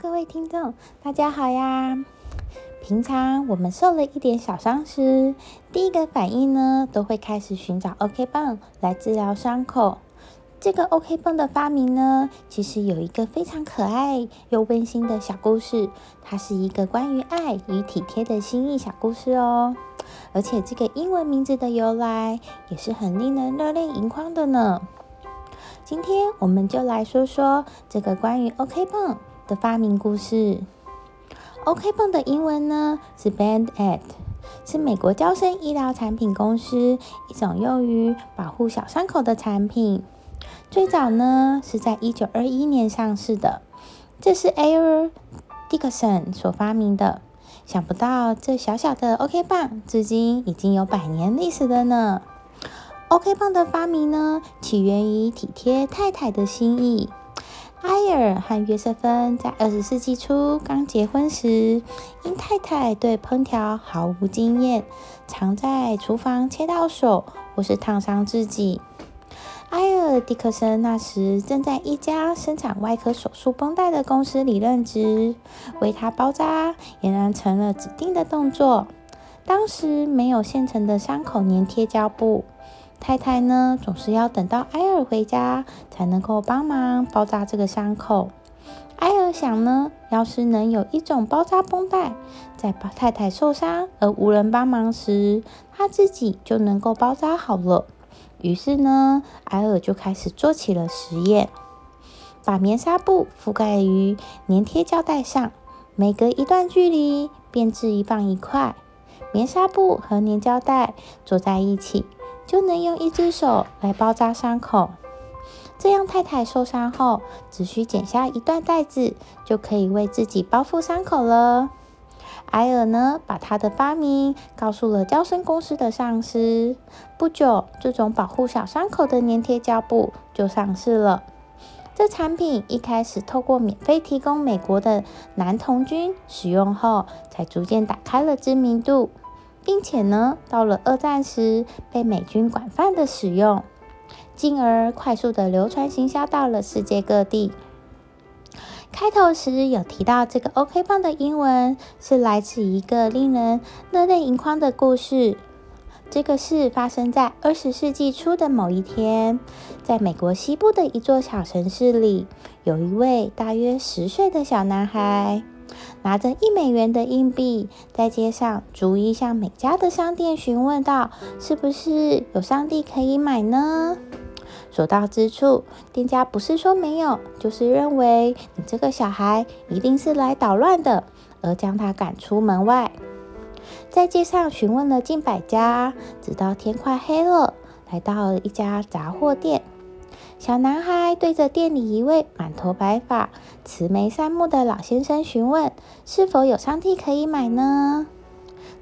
各位听众，大家好呀！平常我们受了一点小伤时，第一个反应呢，都会开始寻找 OK 棒来治疗伤口。这个 OK 棒的发明呢，其实有一个非常可爱又温馨的小故事，它是一个关于爱与体贴的心意小故事哦。而且这个英文名字的由来，也是很令人热泪盈眶的呢。今天我们就来说说这个关于 OK 棒的发明故事。OK 棒的英文呢是 Band-Aid，是美国娇生医疗产品公司一种用于保护小伤口的产品。最早呢是在一九二一年上市的，这是 Air Dickson 所发明的。想不到这小小的 OK 棒，至今已经有百年历史了呢。OK 棒的发明呢，起源于体贴太太的心意。埃尔和约瑟芬在二十世纪初刚结婚时，因太太对烹调毫无经验，常在厨房切到手或是烫伤自己。埃尔·迪克森那时正在一家生产外科手术绷带的公司里任职，为他包扎俨然成了指定的动作。当时没有现成的伤口粘贴胶布。太太呢，总是要等到埃尔回家才能够帮忙包扎这个伤口。埃尔想呢，要是能有一种包扎绷带，在太太受伤而无人帮忙时，他自己就能够包扎好了。于是呢，埃尔就开始做起了实验，把棉纱布覆盖于粘贴胶带上，每隔一段距离便置一放一块棉纱布和粘胶带做在一起。就能用一只手来包扎伤口，这样太太受伤后只需剪下一段带子，就可以为自己包覆伤口了。埃尔呢，把他的发明告诉了胶生公司的上司。不久，这种保护小伤口的粘贴胶布就上市了。这产品一开始透过免费提供美国的男童军使用后，才逐渐打开了知名度。并且呢，到了二战时被美军广泛的使用，进而快速的流传行销到了世界各地。开头时有提到这个 OK 棒的英文是来自一个令人热泪盈眶的故事。这个事发生在二十世纪初的某一天，在美国西部的一座小城市里，有一位大约十岁的小男孩。拿着一美元的硬币，在街上逐一向每家的商店询问道：“是不是有上帝可以买呢？”所到之处，店家不是说没有，就是认为你这个小孩一定是来捣乱的，而将他赶出门外。在街上询问了近百家，直到天快黑了，来到了一家杂货店。小男孩对着店里一位满头白发、慈眉善目的老先生询问：“是否有上帝可以买呢？”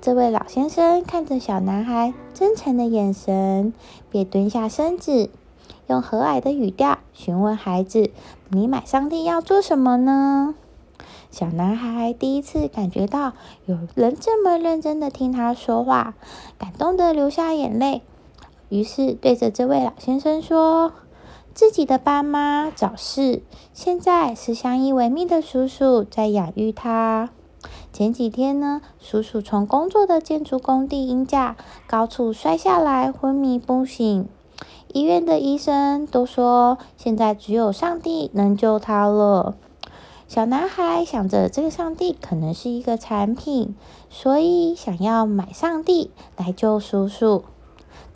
这位老先生看着小男孩真诚的眼神，便蹲下身子，用和蔼的语调询问孩子：“你买上帝要做什么呢？”小男孩第一次感觉到有人这么认真的听他说话，感动的流下眼泪，于是对着这位老先生说。自己的爸妈早逝，现在是相依为命的叔叔在养育他。前几天呢，叔叔从工作的建筑工地因架高处摔下来，昏迷不醒。医院的医生都说，现在只有上帝能救他了。小男孩想着，这个上帝可能是一个产品，所以想要买上帝来救叔叔。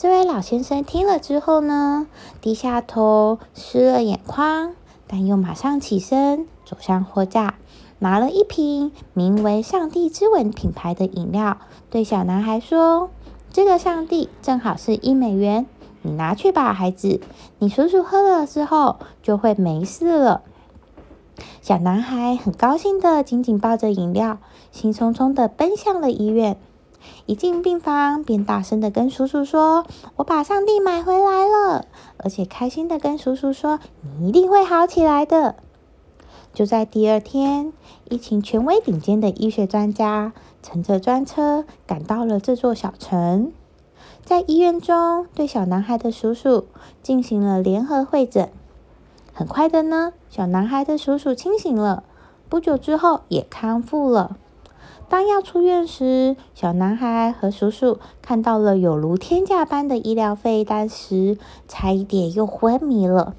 这位老先生听了之后呢，低下头，湿了眼眶，但又马上起身，走向货架，拿了一瓶名为“上帝之吻”品牌的饮料，对小男孩说：“这个上帝正好是一美元，你拿去吧，孩子。你叔叔喝了之后就会没事了。”小男孩很高兴的紧紧抱着饮料，兴冲冲的奔向了医院。一进病房，便大声的跟叔叔说：“我把上帝买回来了！”而且开心的跟叔叔说：“你一定会好起来的。”就在第二天，一群权威顶尖的医学专家乘着专车赶到了这座小城，在医院中对小男孩的叔叔进行了联合会诊。很快的呢，小男孩的叔叔清醒了，不久之后也康复了。当要出院时，小男孩和叔叔看到了有如天价般的医疗费单时，差一点又昏迷了。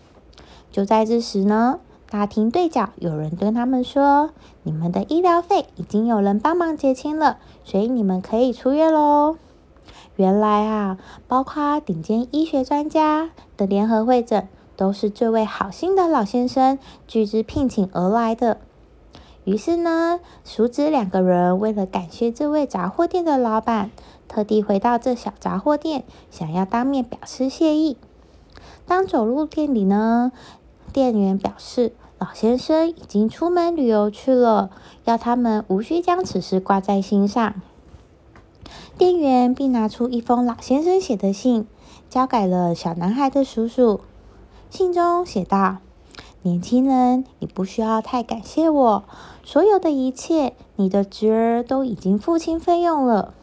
就在这时呢，大厅对角有人跟他们说：“你们的医疗费已经有人帮忙结清了，所以你们可以出院喽。”原来啊，包括顶尖医学专家的联合会诊，都是这位好心的老先生拒之聘请而来的。于是呢，叔侄两个人为了感谢这位杂货店的老板，特地回到这小杂货店，想要当面表示谢意。当走入店里呢，店员表示老先生已经出门旅游去了，要他们无需将此事挂在心上。店员并拿出一封老先生写的信，交给了小男孩的叔叔。信中写道。年轻人，你不需要太感谢我。所有的一切，你的侄儿都已经付清费用了。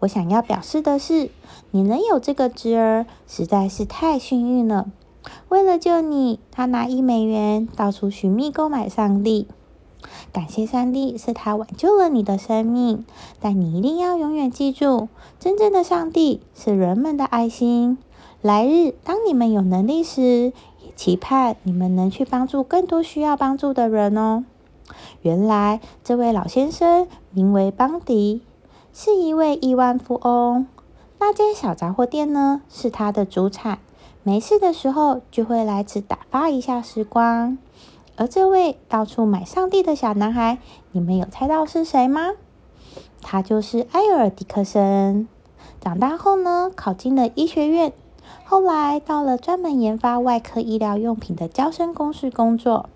我想要表示的是，你能有这个侄儿，实在是太幸运了。为了救你，他拿一美元到处寻觅购买上帝。感谢上帝，是他挽救了你的生命。但你一定要永远记住，真正的上帝是人们的爱心。来日，当你们有能力时，期盼你们能去帮助更多需要帮助的人哦。原来这位老先生名为邦迪，是一位亿万富翁。那间小杂货店呢，是他的主产。没事的时候就会来此打发一下时光。而这位到处买上帝的小男孩，你们有猜到是谁吗？他就是埃尔·迪克森。长大后呢，考进了医学院。后来到了专门研发外科医疗用品的胶生公司工作，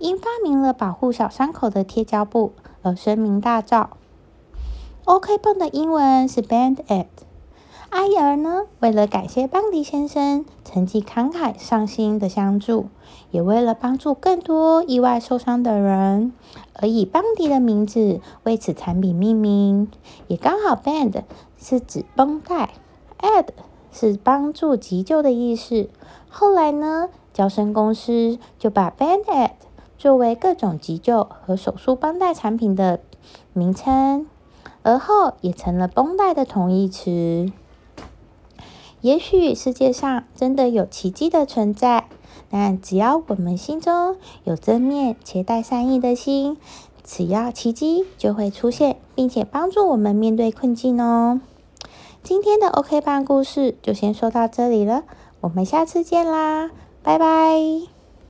因发明了保护小伤口的贴胶布而声名大噪。OK 绷的英文是 Band-Aid。阿尔呢，为了感谢邦迪先生曾经慷慨上心的相助，也为了帮助更多意外受伤的人，而以邦迪的名字为此产品命名。也刚好 Band 是指绷带，Aid。是帮助急救的意思。后来呢，胶生公司就把 Band-Aid 作为各种急救和手术绷带产品的名称，而后也成了绷带的同义词。也许世界上真的有奇迹的存在，但只要我们心中有正面且带善意的心，只要奇迹就会出现，并且帮助我们面对困境哦。今天的 OK 班故事就先说到这里了，我们下次见啦，拜拜。